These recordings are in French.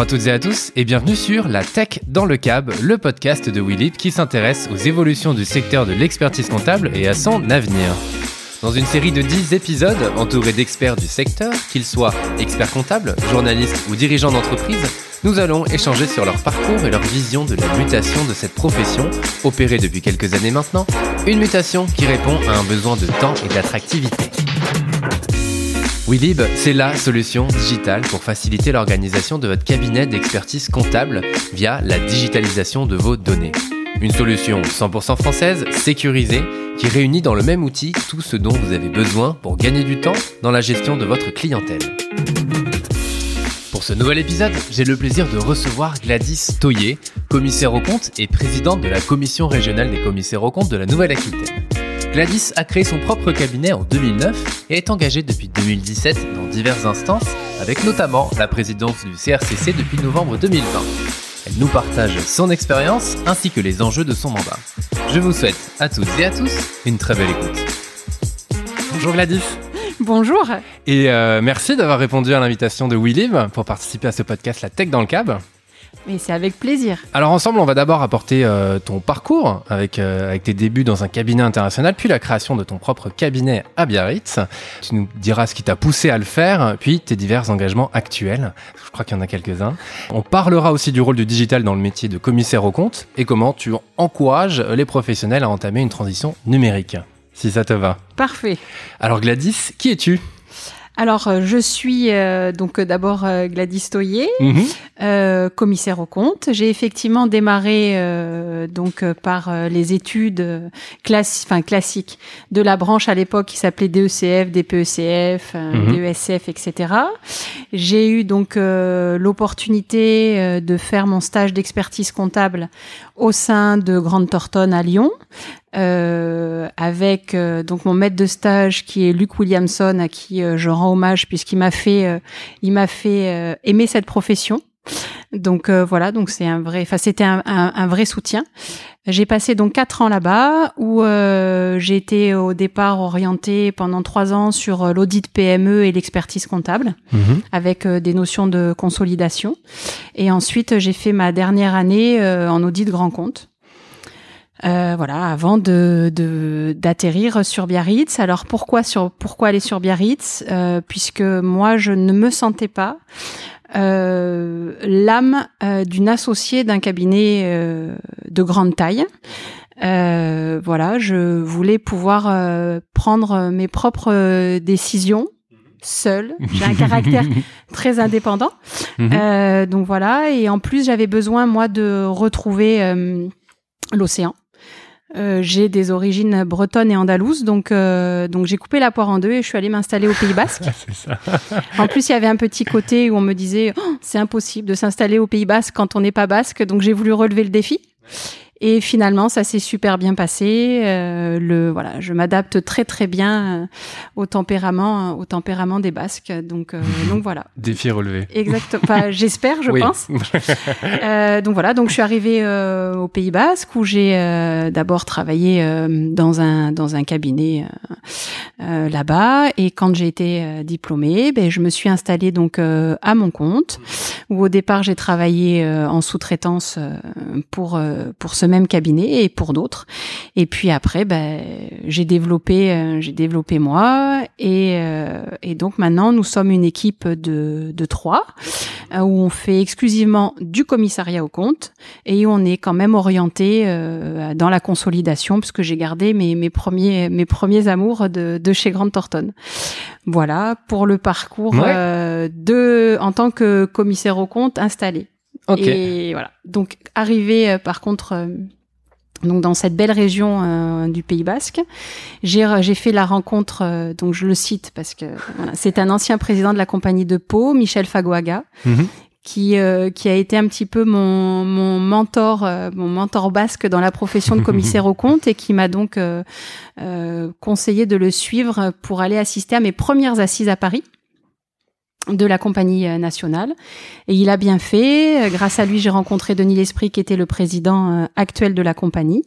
Bonjour à toutes et à tous et bienvenue sur La Tech dans le Cab, le podcast de Willip qui s'intéresse aux évolutions du secteur de l'expertise comptable et à son avenir. Dans une série de 10 épisodes entourés d'experts du secteur, qu'ils soient experts comptables, journalistes ou dirigeants d'entreprise, nous allons échanger sur leur parcours et leur vision de la mutation de cette profession, opérée depuis quelques années maintenant, une mutation qui répond à un besoin de temps et d'attractivité. Willib, c'est la solution digitale pour faciliter l'organisation de votre cabinet d'expertise comptable via la digitalisation de vos données. Une solution 100% française, sécurisée, qui réunit dans le même outil tout ce dont vous avez besoin pour gagner du temps dans la gestion de votre clientèle. Pour ce nouvel épisode, j'ai le plaisir de recevoir Gladys Toyer, commissaire aux comptes et présidente de la commission régionale des commissaires aux comptes de la Nouvelle-Aquitaine. Gladys a créé son propre cabinet en 2009 et est engagée depuis 2017 dans diverses instances, avec notamment la présidence du CRCC depuis novembre 2020. Elle nous partage son expérience ainsi que les enjeux de son mandat. Je vous souhaite à toutes et à tous une très belle écoute. Bonjour Gladys. Bonjour. Et euh, merci d'avoir répondu à l'invitation de WeLive pour participer à ce podcast La Tech dans le Cab. Mais c'est avec plaisir. Alors ensemble, on va d'abord apporter euh, ton parcours avec, euh, avec tes débuts dans un cabinet international, puis la création de ton propre cabinet à Biarritz. Tu nous diras ce qui t'a poussé à le faire, puis tes divers engagements actuels. Je crois qu'il y en a quelques-uns. On parlera aussi du rôle du digital dans le métier de commissaire au compte et comment tu encourages les professionnels à entamer une transition numérique. Si ça te va. Parfait. Alors Gladys, qui es-tu? Alors, euh, je suis euh, donc euh, d'abord Gladys Toyer, Mhm. commissaire au compte. J'ai effectivement démarré donc par les études classi- classiques de la branche à l'époque qui s'appelait DECF, DPECF, Mhm. DESF, etc. J'ai eu donc l'opportunité de faire mon stage d'expertise comptable au sein de Grande Thornton à Lyon. Euh, avec euh, donc mon maître de stage qui est Luc Williamson à qui euh, je rends hommage puisqu'il m'a fait euh, il m'a fait euh, aimer cette profession. Donc euh, voilà, donc c'est un vrai, enfin c'était un, un, un vrai soutien. J'ai passé donc quatre ans là-bas où euh, j'ai été au départ orientée pendant trois ans sur l'audit PME et l'expertise comptable Mhm. avec des notions de consolidation. Et ensuite, j'ai fait ma dernière année euh, en audit grand compte. Euh, voilà, avant de de- d'atterrir sur Biarritz. Alors pourquoi sur pourquoi aller sur Biarritz? Euh, Puisque moi, je ne me sentais pas euh, l'âme euh, d'une associée d'un cabinet euh, de grande taille. Euh, voilà, je voulais pouvoir euh, prendre mes propres décisions seule. J'ai un caractère très indépendant. Mhm. Euh, donc voilà, et en plus j'avais besoin moi de retrouver euh, l'océan. Euh, j'ai des origines bretonnes et andalouses, donc euh, donc j'ai coupé la poire en deux et je suis allée m'installer au Pays Basque. Ça. En plus, il y avait un petit côté où on me disait Oh, c'est impossible de s'installer au Pays Basque quand on n'est pas basque, donc j'ai voulu relever le défi. Et finalement, ça s'est super bien passé. Euh, le voilà, je m'adapte très très bien euh, au tempérament au tempérament des Basques. Donc euh, donc voilà. Défi relevé. Exactement. Enfin, j'espère, je Oui. pense. Euh, donc voilà, donc je suis arrivée au Pays Basque où j'ai d'abord travaillé dans un dans un cabinet là-bas et quand j'ai été diplômée, ben je me suis installée donc à mon compte où au départ j'ai travaillé en sous-traitance pour pour ce même cabinet et pour d'autres et puis après ben j'ai développé euh, j'ai développé moi et euh, et donc maintenant nous sommes une équipe de de trois euh, où on fait exclusivement du commissariat au compte et où on est quand même orienté euh, dans la consolidation puisque j'ai gardé mes, mes premiers mes premiers amours de, de chez Grande Thornton. Voilà pour le parcours Ouais. euh, de en tant que commissaire au compte installé. Et voilà. Donc arrivé euh, par contre euh, donc dans cette belle région euh, du Pays Basque, j'ai j'ai fait la rencontre euh, donc je le cite parce que voilà, c'est un ancien président de la compagnie de Pau, Michel Fagoaga, Mhm. qui euh, qui a été un petit peu mon mon mentor mon mentor basque dans la profession de commissaire au compte et qui m'a donc conseillé de le suivre pour aller assister à mes premières assises à Paris de la compagnie euh, nationale et il a bien fait grâce à lui j'ai rencontré Denis L'Esprit qui était le président euh, actuel de la compagnie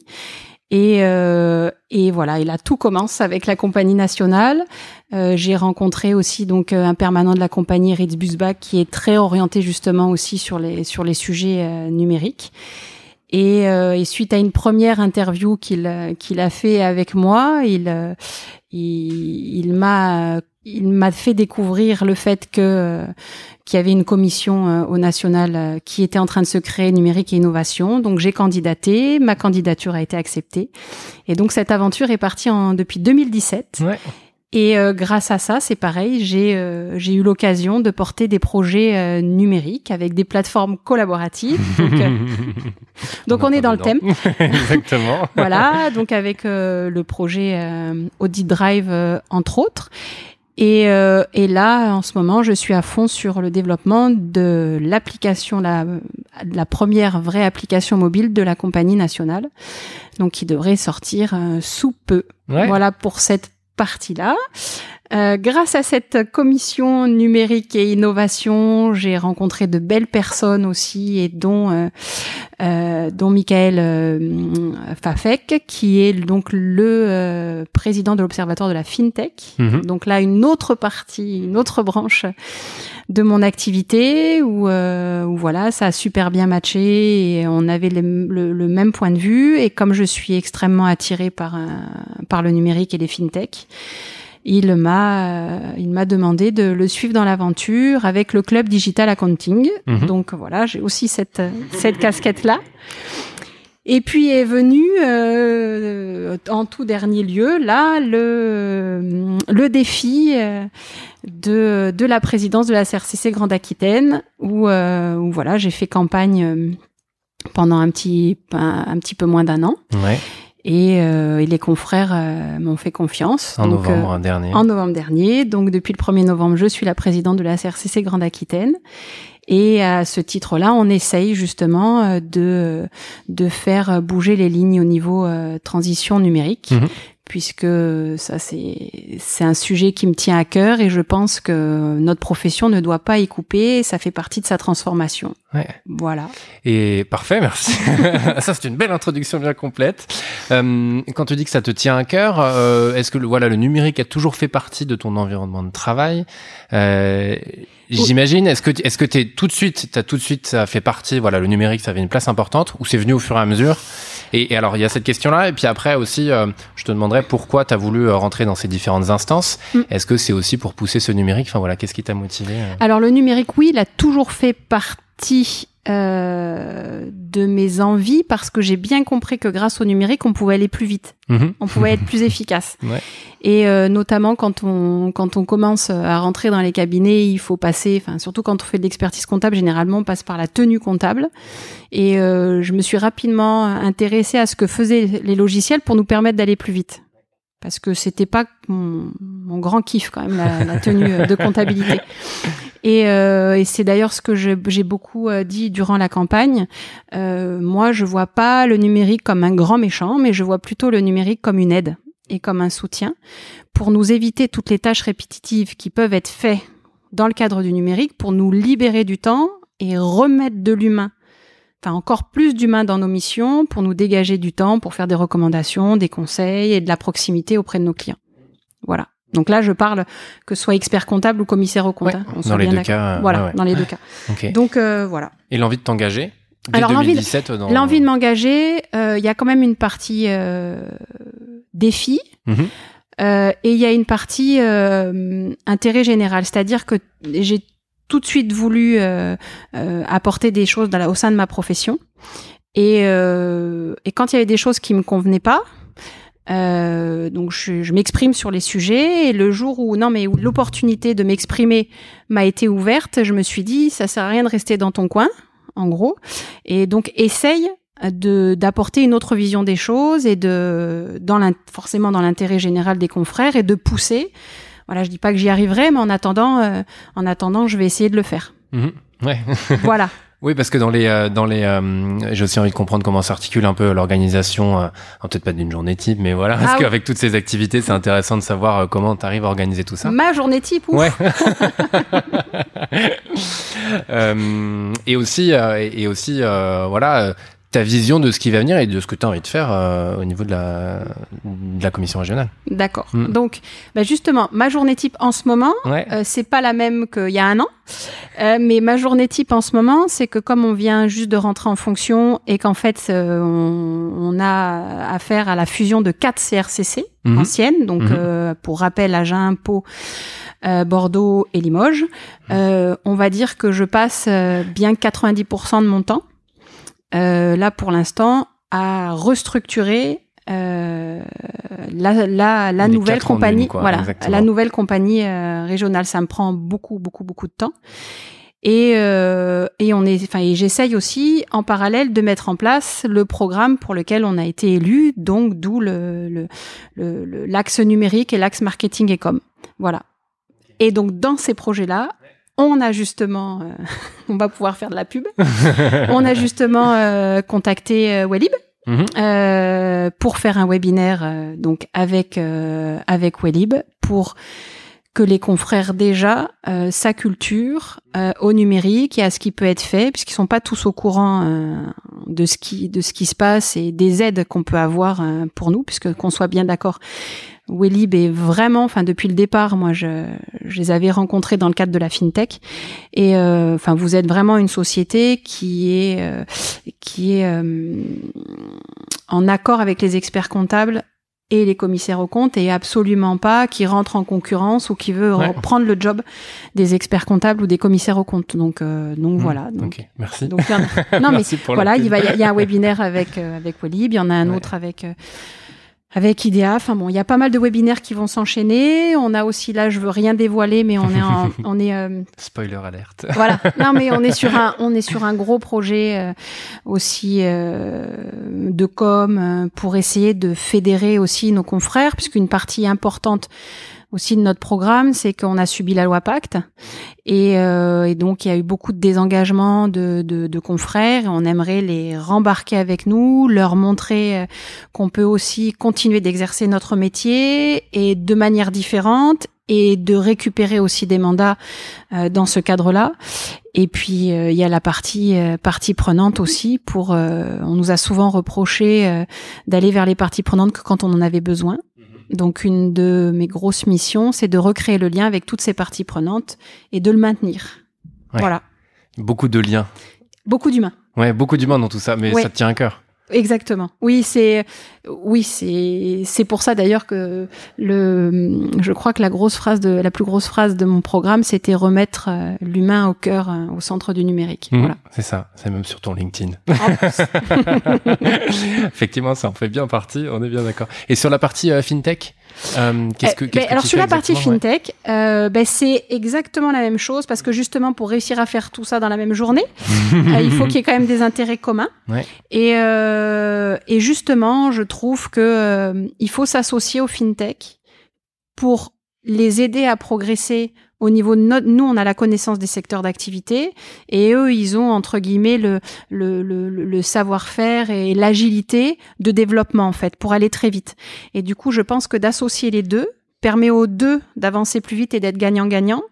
Et, euh, et voilà, et là tout commence avec la compagnie nationale. Euh, j'ai rencontré aussi donc euh, un permanent de la compagnie Ritz Busbach qui est très orienté justement aussi sur les sur les sujets numériques. Et, et, suite à une première interview qu'il qu'il a fait avec moi, il il, il m'a il m'a fait découvrir le fait que qu'il y avait une commission euh, au national euh, qui était en train de se créer numérique et innovation. Donc j'ai candidaté, ma candidature a été acceptée. Et donc cette aventure est partie en, depuis 2017. Ouais. Et euh, grâce à ça, c'est pareil, j'ai j'ai eu l'occasion de porter des projets numériques avec des plateformes collaboratives. Donc, on, est dans le thème. Exactement. voilà, donc avec le projet Audit Drive entre autres. Et, euh, et, là, en ce moment, je suis à fond sur le développement de l'application, la, la première vraie application mobile de la compagnie nationale, donc qui devrait sortir euh, sous peu. Voilà pour cette partie-là. Euh, grâce à cette commission numérique et innovation, j'ai rencontré de belles personnes aussi, et dont euh, euh dont Michael euh, Fafek, qui est donc le président de l'Observatoire de la FinTech. Mhm. Donc là, une autre partie, une autre branche de mon activité où, où, voilà, ça a super bien matché et on avait le, le, même point de vue. Et comme je suis extrêmement attirée par, par le numérique et les FinTech, il m'a euh, il m'a demandé de le suivre dans l'aventure avec le club digital accounting. Mhm. Donc voilà, j'ai aussi cette cette casquette là. Et puis est venu euh, en tout dernier lieu là le le défi euh, de de la présidence de la CRCC Grande Aquitaine où, où voilà j'ai fait campagne pendant un petit un, petit peu moins d'un an. Ouais. Et, euh, et, les confrères euh, m'ont fait confiance. En novembre euh, dernier. En novembre dernier. Donc depuis le 1er novembre, je suis la présidente de la CRCC Grande Aquitaine. Et à ce titre-là, on essaye justement euh, de de faire bouger les lignes au niveau transition numérique, mhm puisque ça c'est c'est un sujet qui me tient à cœur et je pense que notre profession ne doit pas y couper, ça fait partie de sa transformation. Ouais. Voilà. Et parfait, merci. ça c'est une belle introduction bien complète. Euh, quand tu dis que ça te tient à cœur, euh, est-ce que le, voilà le numérique a toujours fait partie de ton environnement de travail? Euh, J'imagine. Est-ce que est-ce que t'es tout de suite, t'as tout de suite ça fait partie, voilà, le numérique, ça avait une place importante, ou c'est venu au fur et à mesure? Et, alors, il y a cette question-là. Et puis après aussi, euh, je te demanderais pourquoi tu as voulu euh, rentrer dans ces différentes instances. Mm. Est-ce que c'est aussi pour pousser ce numérique? Enfin voilà, qu'est-ce qui t'a motivé euh? Alors le numérique, oui, il a toujours fait partie euh, de mes envies parce que j'ai bien compris que grâce au numérique, on pouvait aller plus vite, mhm. on pouvait être plus efficace. Ouais. Et euh, notamment quand on quand on commence à rentrer dans les cabinets, il faut passer, enfin surtout quand on fait de l'expertise comptable, généralement on passe par la tenue comptable. Et euh, je me suis rapidement intéressée à ce que faisaient les logiciels pour nous permettre d'aller plus vite parce que c'était pas mon, mon, grand kiff quand même la, la tenue de comptabilité. Et, euh, et c'est d'ailleurs ce que j'ai beaucoup euh, dit durant la campagne. Euh, moi, je vois pas le numérique comme un grand méchant, mais je vois plutôt le numérique comme une aide et comme un soutien pour nous éviter toutes les tâches répétitives qui peuvent être faites dans le cadre du numérique, pour nous libérer du temps et remettre de l'humain enfin encore plus d'humains dans nos missions pour nous dégager du temps pour faire des recommandations, des conseils et de la proximité auprès de nos clients. Voilà. Donc là, je parle que ce soit expert comptable ou commissaire au compte. Hein, dans, les deux cas, voilà, dans les deux cas. Donc euh, voilà. Et l'envie de t'engager Alors l'envie de, l'envie de m'engager, euh, il y a quand même une partie euh, défi. Mhm. Euh, et il y a une partie intérêt général, c'est-à-dire que j'ai tout de suite voulu euh, euh, apporter des choses dans la, au sein de ma profession. Et, euh, quand il y avait des choses qui me convenaient pas, donc je, je m'exprime sur les sujets et le jour où non mais où l'opportunité de m'exprimer m'a été ouverte, je me suis dit ça sert à rien de rester dans ton coin, en gros, et donc essaye de d'apporter une autre vision des choses et de dans forcément dans l'intérêt général des confrères et de pousser voilà, je dis pas que j'y arriverai, mais en attendant, euh, en attendant, je vais essayer de le faire. Mhm. ouais. voilà. Oui, parce que dans les, euh, dans les, euh, j'ai aussi envie de comprendre comment s'articule un peu l'organisation, peut-être pas d'une journée type, mais voilà, parce ah qu'avec toutes ces activités, c'est intéressant de savoir comment tu arrives à organiser tout ça. Ma journée type, ouf. Ouais. et aussi, et aussi, voilà ta vision de ce qui va venir et de ce que tu as envie de faire euh, au niveau de la, de la commission régionale. D'accord. Mm. Donc, bah justement, ma journée type en ce moment, Ouais. euh, c'est pas la même qu'il y a un an. Euh, mais ma journée type en ce moment, c'est que comme on vient juste de rentrer en fonction et qu'en fait, euh, on, on a affaire à la fusion de quatre CRCC Mhm. anciennes, donc Mhm. euh, pour rappel, Agen, Pau, euh, Bordeaux et Limoges, euh, on va dire que je passe euh, bien 90% de mon temps, euh, là pour l'instant, à restructurer euh, la, la, la Les nouvelle compagnie, quoi, voilà, exactement. la nouvelle compagnie euh, régionale. Ça me prend beaucoup, beaucoup, beaucoup de temps. Et, euh, et on est, enfin, j'essaye aussi en parallèle de mettre en place le programme pour lequel on a été élu, donc d'où le- l'axe numérique et l'axe marketing et com. Voilà. Et donc dans ces projets-là, on a justement, euh, on va pouvoir faire de la pub. on a justement euh, contacté euh, Wellib Mhm. pour faire un webinaire donc avec avec Wellib pour que les confrères déjà euh, s'acculturent euh, au numérique et à ce qui peut être fait puisqu'ils sont pas tous au courant euh, de ce qui de ce qui se passe et des aides qu'on peut avoir pour nous puisque qu'on soit bien d'accord Wellib est vraiment, enfin depuis le départ, moi je, je les avais rencontrés dans le cadre de la fintech, et euh, enfin vous êtes vraiment une société qui est euh, qui est euh, en accord avec les experts comptables et les commissaires aux comptes et absolument pas qui rentre en concurrence ou qui veut Ouais. reprendre le job des experts comptables ou des commissaires aux comptes. Donc donc Mhm. voilà. Donc, merci. donc a- non mais Merci voilà, il va y a- un webinaire avec euh, avec il y en a un Ouais. autre avec avec IDEA. Enfin bon, il y a pas mal de webinaires qui vont s'enchaîner. On a aussi là, je veux rien dévoiler, mais on est en, on est euh, Spoiler alerte. voilà. Non, mais on est sur un, on est sur un gros projet euh, aussi euh, de com pour essayer de fédérer aussi nos confrères, puisqu'une partie importante aussi de notre programme, c'est qu'on a subi la loi Pacte et, euh, et donc il y a eu beaucoup de désengagement de, de, de confrères on aimerait les rembarquer avec nous, leur montrer euh, qu'on peut aussi continuer d'exercer notre métier et de manière différente et de récupérer aussi des mandats euh, dans ce cadre-là. Et puis euh, il y a la partie euh, partie prenante aussi pour euh, on nous a souvent reproché euh, d'aller vers les parties prenantes que quand on en avait besoin. Donc une de mes grosses missions, c'est de recréer le lien avec toutes ces parties prenantes et de le maintenir. Ouais. Voilà. Beaucoup de liens. Beaucoup d'humains. Ouais, beaucoup d'humains dans tout ça, mais Ouais. ça te tient à cœur. Exactement. Oui, c'est oui, c'est c'est pour ça d'ailleurs que le je crois que la grosse phrase de la plus grosse phrase de mon programme, c'était remettre euh, l'humain au cœur euh, au centre du numérique. Mhm, Voilà. C'est ça, c'est même sur ton LinkedIn. Effectivement, ça en fait bien partie, on est bien d'accord. Et sur la partie euh, fintech, euh, qu'est-ce que, Eh, qu'est-ce ben, que alors sur la partie exactement, ouais fintech, euh, ben, c'est exactement la même chose parce que justement pour réussir à faire tout ça dans la même journée, euh, il faut qu'il y ait quand même des intérêts communs. Ouais. Et, euh, et justement, je trouve que il faut s'associer aux fintech pour les aider à progresser au niveau. Nous, on a la connaissance des secteurs d'activité et eux, ils ont, entre guillemets, le, le, savoir-faire et l'agilité de développement, en fait, pour aller très vite. Et du coup, je pense que d'associer les deux permet aux deux d'avancer plus vite et d'être gagnant-gagnant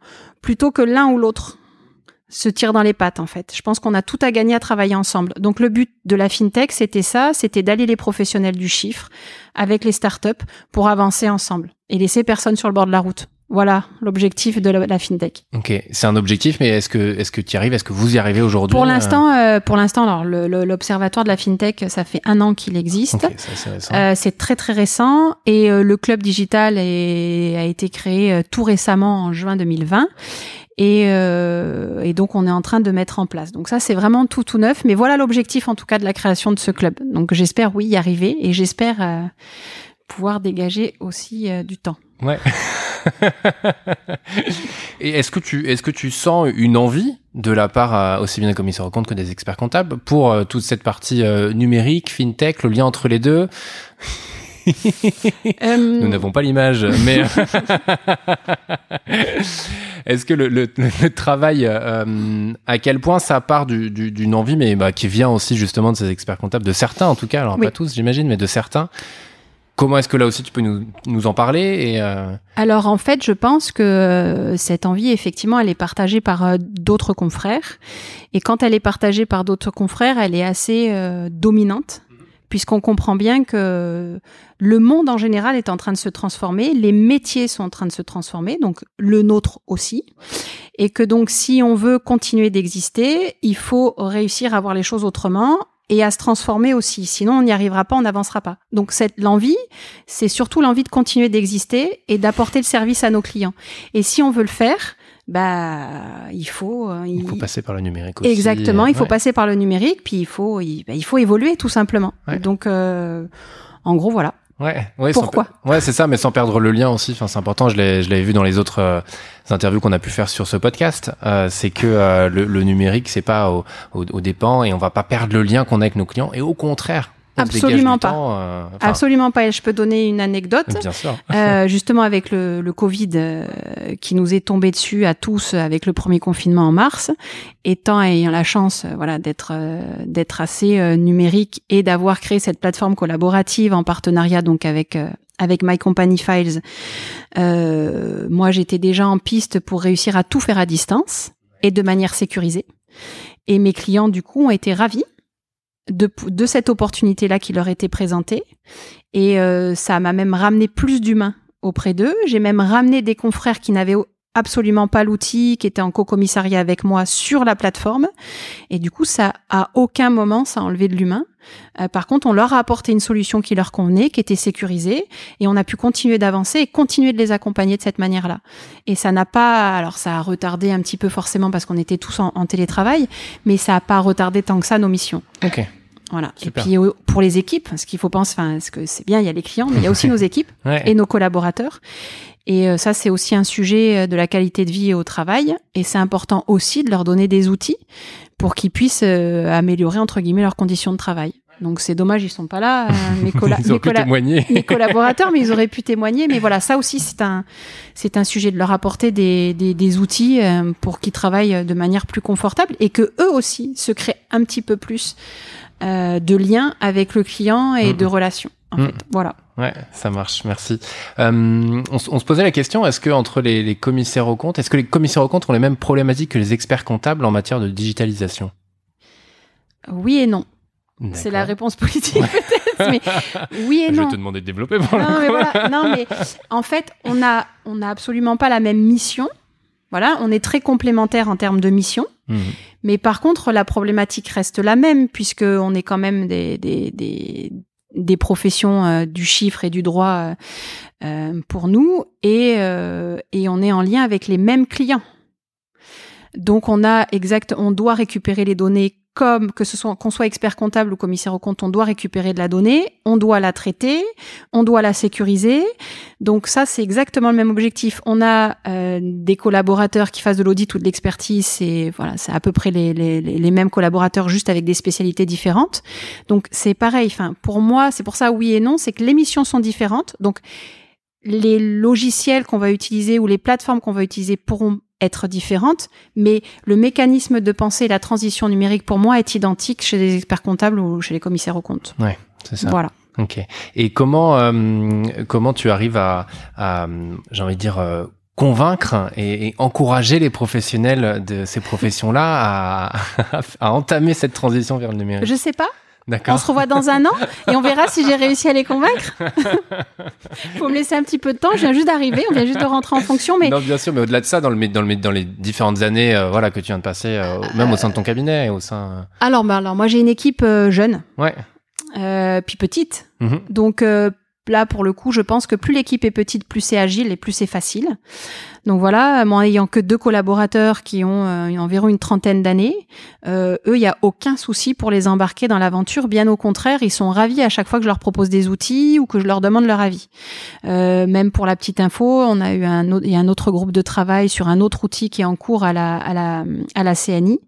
plutôt que l'un ou l'autre se tire dans les pattes en fait. Je pense qu'on a tout à gagner à travailler ensemble. Donc le but de la fintech, c'était ça, c'était d'allier les professionnels du chiffre avec les startups pour avancer ensemble et laisser personne sur le bord de la route. Voilà l'objectif de la, la fintech. Ok, c'est un objectif, mais est-ce que, est-ce que tu y arrives Est-ce que vous y arrivez aujourd'hui Pour euh, l'instant, euh, pour l'instant, alors l'observatoire de la fintech, ça fait un an qu'il existe. Ok, ça, c'est. Euh, très très récent et euh, le club digital est- a été créé euh, tout récemment en juin 2020 et, euh, et donc on est en train de mettre en place. Donc ça c'est vraiment tout tout neuf, mais voilà l'objectif en tout cas de la création de ce club. Donc j'espère oui y arriver et j'espère euh, pouvoir dégager aussi euh, du temps. Ouais. Et est-ce que tu est-ce que tu sens une envie de la part aussi bien des commissaires aux comptes que des experts comptables pour euh, toute cette partie euh, numérique, fintech, le lien entre les deux? Euh, Nous n'avons pas l'image, mais est-ce que le, le, le travail, euh, à quel point ça part du- du- d'une envie, mais bah, qui vient aussi justement de ces experts comptables, de certains en tout cas, alors Oui. pas tous j'imagine, mais de certains, comment est-ce que là aussi tu peux nous, nous en parler et Alors en fait, je pense que cette envie, effectivement, elle est partagée par d'autres confrères. Et quand elle est partagée par d'autres confrères, elle est assez dominante puisqu'on comprend bien que le monde en général est en train de se transformer, les métiers sont en train de se transformer, donc le nôtre aussi, et que donc si on veut continuer d'exister, il faut réussir à voir les choses autrement et à se transformer aussi. Sinon, on n'y arrivera pas, on n'avancera pas. Donc, cette l'envie, c'est surtout l'envie de continuer d'exister et d'apporter le service à nos clients. Et si on veut le faire, bah il faut euh, il, faut passer par le numérique aussi. Exactement, il faut passer par le numérique, puis il faut il, bah, il faut évoluer tout simplement. Donc euh, en gros voilà. Ouais, ouais Pourquoi Ouais, c'est ça, mais sans perdre le lien aussi. Enfin, c'est important. Je l'ai, je l'avais vu dans les autres euh, interviews qu'on a pu faire sur ce podcast. Euh, c'est que euh, le, le, numérique, c'est pas au, au, au, dépens et on va pas perdre le lien qu'on a avec nos clients. Et au contraire, Absolument pas. Euh, Absolument pas. Et je peux donner une anecdote. Bien sûr. euh, justement avec le, le Covid euh, qui nous est tombé dessus à tous avec le premier confinement en mars, étant ayant la chance, euh, voilà, d'être d'être assez numérique et d'avoir créé cette plateforme collaborative en partenariat donc avec avec My Company Files. moi, j'étais déjà en piste pour réussir à tout faire à distance et de manière sécurisée. Et mes clients, du coup, ont été ravis de, cette opportunité-là qui leur était présentée. Et euh, ça m'a même ramené plus d'humains auprès d'eux. J'ai même ramené des confrères qui n'avaient absolument pas l'outil, qui étaient en co-commissariat avec moi sur la plateforme. Et du coup, ça, à aucun moment, ça a enlevé de l'humain. Euh, par contre, on leur a apporté une solution qui leur convenait, qui était sécurisée, et on a pu continuer d'avancer et continuer de les accompagner de cette manière-là. Et ça n'a pas, alors ça a retardé un petit peu forcément parce qu'on était tous en, télétravail, mais ça n'a pas retardé tant que ça nos missions. Ok. Voilà. Et puis pour les équipes, ce qu'il faut penser, enfin, ce que c'est bien, il y a les clients, mais il y a aussi nos équipes et nos collaborateurs. Et euh, ça, c'est aussi un sujet euh, de la qualité de vie au travail. Et c'est important aussi de leur donner des outils pour qu'ils puissent euh, améliorer, entre guillemets, leurs conditions de travail. Donc c'est dommage, ils sont pas là, mes, mes, collaborateurs, mais ils auraient pu témoigner. Mais voilà, ça aussi c'est un c'est un sujet de leur apporter des, des, des outils pour qu'ils travaillent de manière plus confortable et que eux aussi se créent un petit peu plus euh, de liens avec le client et de relations. En fait. Voilà. Ouais, ça marche, merci. Euh, on, se posait la question, est-ce que entre les, les, commissaires aux comptes, est-ce que les commissaires aux comptes ont les mêmes problématiques que les experts comptables en matière de digitalisation? Oui et non. C'est la réponse politique peut-être, mais oui et non. Je vais te demander de développer. non, mais voilà, non, mais en fait, on a, on a absolument pas la même mission. Voilà, on est très complémentaires en termes de mission. Mmh. Mais par contre, la problématique reste la même, puisque on est quand même des, des, des, des professions euh, du chiffre et du droit euh, euh pour nous, et, et on est en lien avec les mêmes clients. Donc on a exact, on doit récupérer les données comme que ce soit qu'on soit expert comptable ou commissaire au compte, on doit récupérer de la donnée, on doit la traiter, on doit la sécuriser. Donc ça, c'est exactement le même objectif. On a euh, des collaborateurs qui fassent de l'audit ou de l'expertise, et voilà, c'est à peu près les, les, les, mêmes collaborateurs, juste avec des spécialités différentes. Donc c'est pareil. Enfin, pour moi, c'est pour ça oui et non, c'est que les missions sont différentes. Donc les logiciels qu'on va utiliser ou les plateformes qu'on va utiliser pourront être différentes, mais le mécanisme de pensée, la transition numérique pour moi est identique chez les experts comptables ou chez les commissaires aux comptes. Ouais, c'est ça. Voilà. Ok. Et comment euh, comment tu arrives à, à j'ai envie de dire euh, convaincre et, et, encourager les professionnels de ces professions-là à, à entamer cette transition vers le numérique? Je sais pas. On se revoit dans un an et on verra si j'ai réussi à les convaincre. Faut me laisser un petit peu de temps. Je viens juste d'arriver, on vient juste de rentrer en fonction. Mais non, bien sûr, mais au-delà de ça, dans le dans le dans les différentes années, euh, voilà, que tu viens de passer, euh, même au sein de ton cabinet, au sein. Euh, alors, bah, alors moi j'ai une équipe jeune. Ouais. puis petite. Mhm. Donc là, pour le coup, je pense que plus l'équipe est petite, plus c'est agile et plus c'est facile. Donc voilà, moi ayant que deux collaborateurs qui ont euh, environ une trentaine d'années, euh, eux, il y a aucun souci pour les embarquer dans l'aventure. Bien au contraire, ils sont ravis à chaque fois que je leur propose des outils ou que je leur demande leur avis. Euh, même pour la petite info, on a eu un autre, il y a un autre groupe de travail sur un autre outil qui est en cours à la à la à la CNI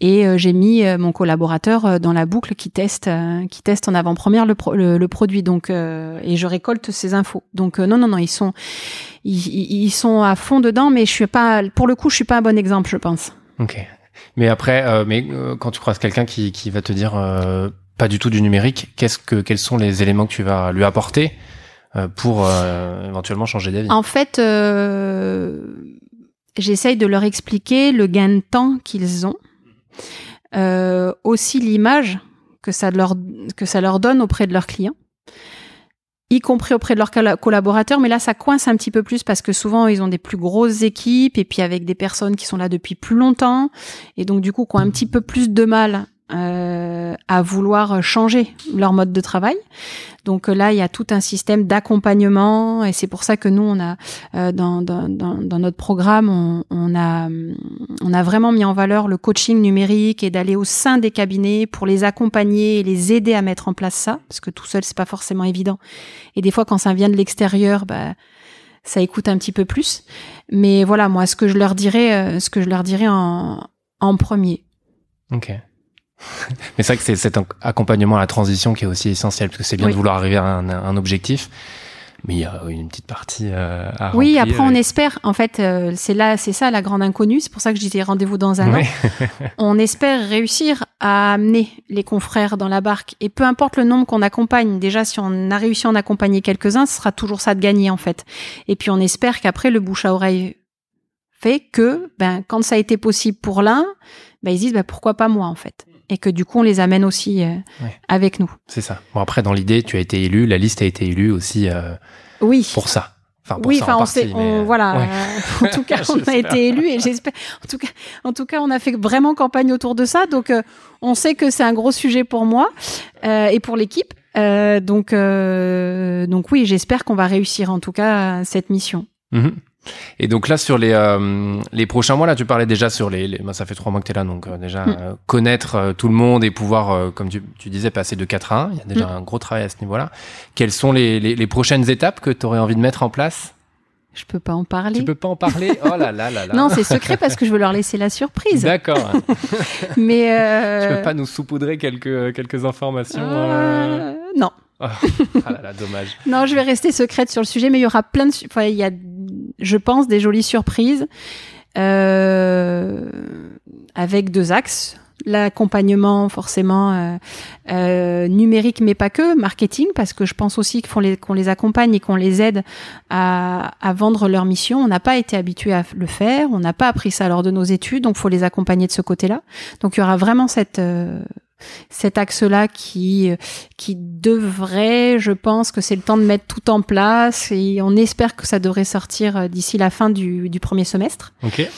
et euh, j'ai mis euh, mon collaborateur euh, dans la boucle qui teste qui teste en avant-première le, le, le, produit. Donc et je récolte ces infos. Donc non non non, ils sont ils, sont à fond dedans, mais je suis pas, pour le coup, je suis pas un bon exemple, je pense. Ok. Mais après, euh, mais euh, quand tu croises quelqu'un qui, qui va te dire euh, pas du tout du numérique, qu'est-ce que, quels sont les éléments que tu vas lui apporter pour éventuellement changer d'avis? En fait, j'essaye de leur expliquer le gain de temps qu'ils ont, aussi l'image que ça leur que ça leur donne auprès de leurs clients y compris auprès de leurs collaborateurs, mais là ça coince un petit peu plus parce que souvent ils ont des plus grosses équipes et puis avec des personnes qui sont là depuis plus longtemps et donc du coup qui ont un petit peu plus de mal euh, à vouloir changer leur mode de travail. Donc là, il y a tout un système d'accompagnement et c'est pour ça que nous, on a euh, dans, dans, dans, notre programme, on, on, a on a vraiment mis en valeur le coaching numérique et d'aller au sein des cabinets pour les accompagner et les aider à mettre en place ça, parce que tout seul, c'est pas forcément évident. Et des fois, quand ça vient de l'extérieur, bah ça écoute un petit peu plus. Mais voilà, moi, ce que je leur dirais, ce que je leur dirais en, en premier. Ok. Mais c'est vrai que c'est cet accompagnement à la transition qui est aussi essentiel, parce que c'est bien de vouloir arriver à un, objectif, mais il y a une petite partie euh, à Oui, après on espère, en fait, euh, c'est là, c'est ça la grande inconnue, c'est pour ça que je disais rendez-vous dans un an. on espère réussir à amener les confrères dans la barque, et peu importe le nombre qu'on accompagne, déjà si on a réussi à en accompagner quelques-uns, ce sera toujours ça de gagner en fait. Et puis on espère qu'après le bouche à oreille fait que, ben, quand ça a été possible pour l'un, ben, ils disent, ben, pourquoi pas moi en fait et que du coup on les amène aussi euh, avec nous. C'est ça. Bon après dans l'idée tu as été élu, la liste a été élue aussi euh, oui. pour ça. Enfin, pour oui, enfin, on, sait, on voilà. Euh, en tout cas, on a été élu et j'espère. En tout cas, en tout cas, on a fait vraiment campagne autour de ça. Donc, on sait que c'est un gros sujet pour moi et pour l'équipe. donc, donc oui, j'espère qu'on va réussir en tout cas cette mission. Mm et donc là, sur les, euh, les prochains mois, là, tu parlais déjà sur les... les... ça fait trois mois que tu es là, donc euh, déjà, mm. euh, connaître tout le monde et pouvoir, comme tu, tu, disais, passer de 4 à 1. Il y a déjà mm. un gros travail à ce niveau-là. Quelles sont les, les, les prochaines étapes que tu aurais envie de mettre en place? Je peux pas en parler. Tu peux pas en parler? Oh là là là là. non, c'est secret parce que je veux leur laisser la surprise. D'accord. Mais tu peux pas nous saupoudrer quelques quelques informations Non. Oh, ah là là, dommage. non, je vais rester secrète sur le sujet, mais il y aura plein de, enfin, il y a je pense, des jolies surprises euh, avec deux axes. L'accompagnement forcément euh, euh, numérique, mais pas que, marketing, parce que je pense aussi qu'on les, accompagne et qu'on les aide à, vendre leur mission. On n'a pas été habitué à le faire, on n'a pas appris ça lors de nos études, donc faut les accompagner de ce côté-là. Donc il y aura vraiment cette cet axe-là qui qui devrait, je pense que c'est le temps de mettre tout en place et on espère que ça devrait sortir euh, d'ici la fin du, du premier semestre. Ok.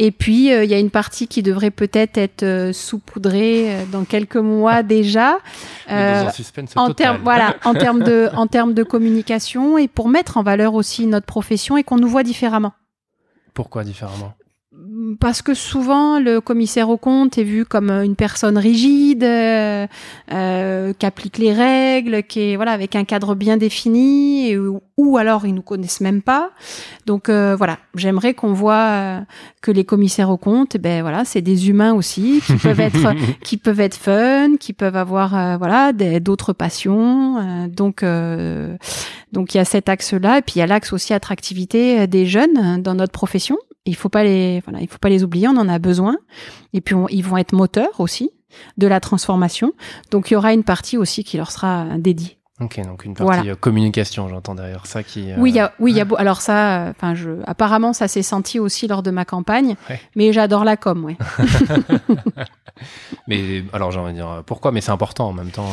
Et puis euh, il y a une partie qui devrait peut-être être, euh, saupoudrée dans quelques mois déjà. Euh, en termes voilà, en termes de en termes de communication et pour mettre en valeur aussi notre profession et qu'on nous voit différemment. Pourquoi différemment? Parce que souvent le commissaire au compte est vu comme une personne rigide, euh, euh, qui applique les règles, qui est voilà avec un cadre bien défini, ou, alors ils nous connaissent même pas. Donc euh, voilà, j'aimerais qu'on voit que les commissaires au compte, eh ben voilà, c'est des humains aussi qui peuvent être qui peuvent être fun, qui peuvent avoir voilà d'autres passions. donc donc il y a cet axe-là, et puis il y a l'axe aussi attractivité des jeunes dans notre profession il faut pas les, voilà, il faut pas les oublier. On en a besoin. Et puis ils vont être moteurs aussi de la transformation. Donc il y aura une partie aussi qui leur sera dédiée. Ok, donc une partie euh, communication, j'entends derrière ça qui. Euh, oui, il y a, oui, il y a. Alors ça, euh, enfin, je. Apparemment, ça s'est senti aussi lors de ma campagne. Mais j'adore la com, ouais. mais alors, j'ai envie de dire pourquoi, mais c'est important en même temps.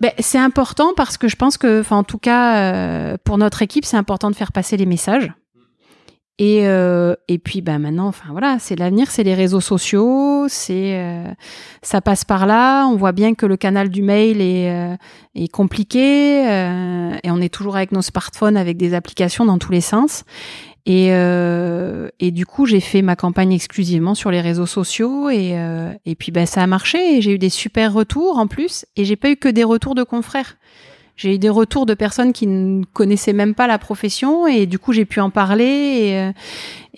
Ben, c'est important parce que je pense que, enfin, en tout cas, pour notre équipe, c'est important de faire passer les messages. Et, euh, et puis bah maintenant, enfin voilà, c'est l'avenir, c'est les réseaux sociaux, c'est euh, ça passe par là. On voit bien que le canal du mail est, euh, est compliqué et on est toujours avec nos smartphones, avec des applications dans tous les sens. Et, et du coup, j'ai fait ma campagne exclusivement sur les réseaux sociaux et, et puis bah, ça a marché. J'ai eu des super retours en plus et j'ai pas eu que des retours de confrères. J'ai eu des retours de personnes qui ne connaissaient même pas la profession et du coup j'ai pu en parler et, euh,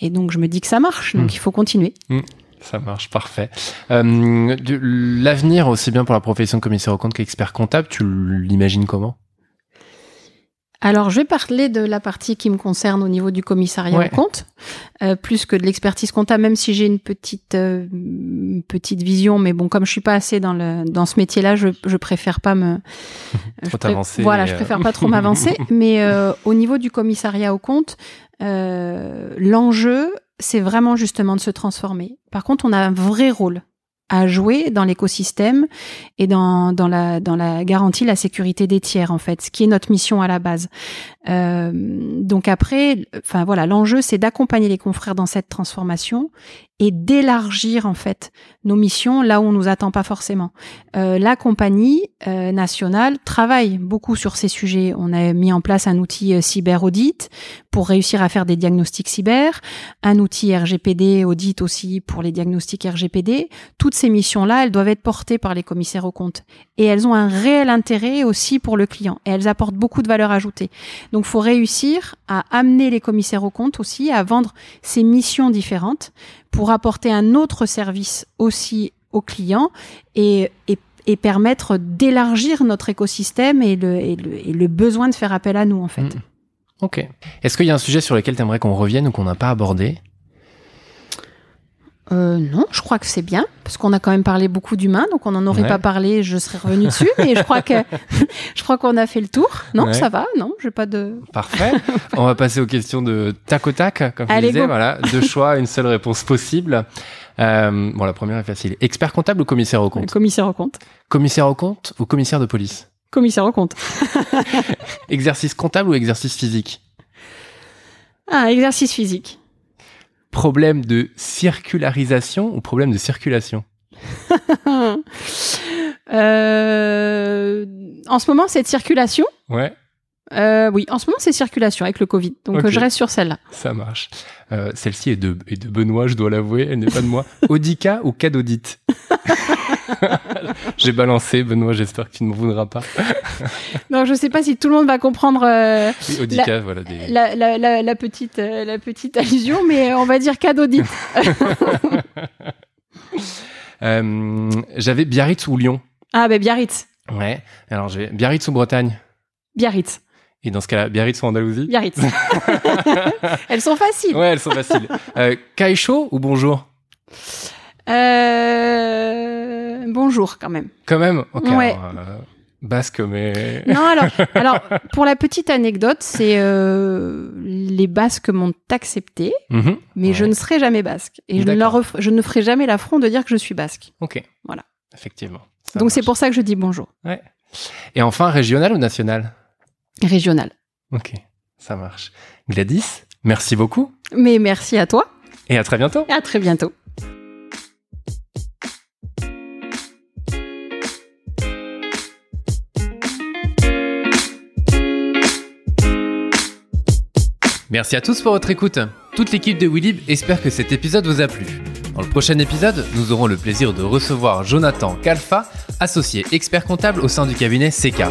et, donc je me dis que ça marche, donc hmm. il faut continuer. Hmm. Ça marche, parfait. Euh, L'avenir, aussi bien pour la profession de commissaire au compte qu'expert comptable, tu l'imagines comment? Alors, je vais parler de la partie qui me concerne au niveau du commissariat Ouais. au compte, euh, plus que de l'expertise comptable, même si j'ai une petite euh, petite vision. Mais bon, comme je suis pas assez dans le dans ce métier-là, je, je préfère pas me je t'avancer, Voilà, euh. je préfère pas trop m'avancer. mais euh, au niveau du commissariat au compte, euh, l'enjeu, c'est vraiment justement de se transformer. Par contre, on a un vrai rôle à jouer dans l'écosystème et dans, dans, la, dans la garantie, la sécurité des tiers, en fait, ce qui est notre mission à la base. Euh, donc après, enfin voilà, l'enjeu, c'est d'accompagner les confrères dans cette transformation et d'élargir, en fait, nos missions là où on nous attend pas forcément. Euh, la compagnie euh, nationale travaille beaucoup sur ces sujets. On a mis en place un outil cyber audit pour réussir à faire des diagnostics cyber, un outil RGPD audit aussi pour les diagnostics RGPD. Toutes ces missions-là, elles doivent être portées par les commissaires aux comptes et elles ont un réel intérêt aussi pour le client et elles apportent beaucoup de valeur ajoutée. Faut réussir à amener les commissaires aux comptes aussi à vendre ces missions différentes pour apporter un autre service aussi aux clients et, et, et permettre d'élargir notre écosystème et le, besoin de faire appel à nous en fait. Mm. Ok. Est-ce qu'il y a un sujet sur lequel tu aimerais qu'on revienne ou qu'on n'a pas abordé? Euh, non, je crois que c'est bien parce qu'on a quand même parlé beaucoup d'humains, donc on n'en aurait Ouais. pas parlé, je serais revenu dessus, mais je crois que je crois qu'on a fait le tour. Non, Ouais. ça va, non, j'ai pas de. Parfait. On va passer aux questions de tac au tac, comme je Allez, disais. go. Voilà, deux choix, une seule réponse possible. Euh, bon, la première est facile. Expert comptable ou commissaire au compte Commissaire au compte. Commissaire au compte ou commissaire de police? Commissaire au compte. Exercice comptable ou exercice physique? Ah, exercice physique. Problème de circularisation ou problème de circulation Euh, en ce moment, c'est de circulation. Ouais, Euh, oui, en ce moment, c'est circulation avec le Covid. Donc, je reste sur celle-là. ça marche. Euh, Celle-ci est de, est de Benoît, je dois l'avouer, elle n'est pas de moi. Audica ou Cadodite? J'ai balancé, Benoît, j'espère que tu ne m'en voudras pas. Donc, je sais pas si tout le monde va comprendre euh, Audica, voilà. Des... la, la, la, la petite, euh, la petite allusion, mais euh, on va dire cadeau dit. Euh, J'avais Biarritz ou Lyon Ah, ben Biarritz. Ouais. Alors, j'ai Biarritz ou Bretagne? Biarritz. Et dans ce cas-là, Biarritz ou Andalousie? Biarritz. Elles sont faciles. Ouais, elles sont faciles. euh, ou bonjour? Euh, bonjour, quand même. Quand même Ok. Ouais. alors, euh, basque, mais. Non, alors, alors, pour la petite anecdote, c'est euh, les Basques m'ont accepté, Mhm. mais Ouais. je ne serai jamais basque. Et je ne, leur D'accord. ref- je ne ferai jamais l'affront de dire que je suis basque. Ok. Voilà. Effectivement. Donc c'est pour ça que je dis bonjour. Et enfin, régional ou national? Régional. Ok. Ça marche. Gladys, merci beaucoup. Mais merci à toi Et à très bientôt. et à très bientôt. Merci à tous pour votre écoute. Toute l'équipe de Willib espère que cet épisode vous a plu. Dans le prochain épisode, nous aurons le plaisir de recevoir Jonathan Kalfa, associé expert comptable au sein du cabinet CK.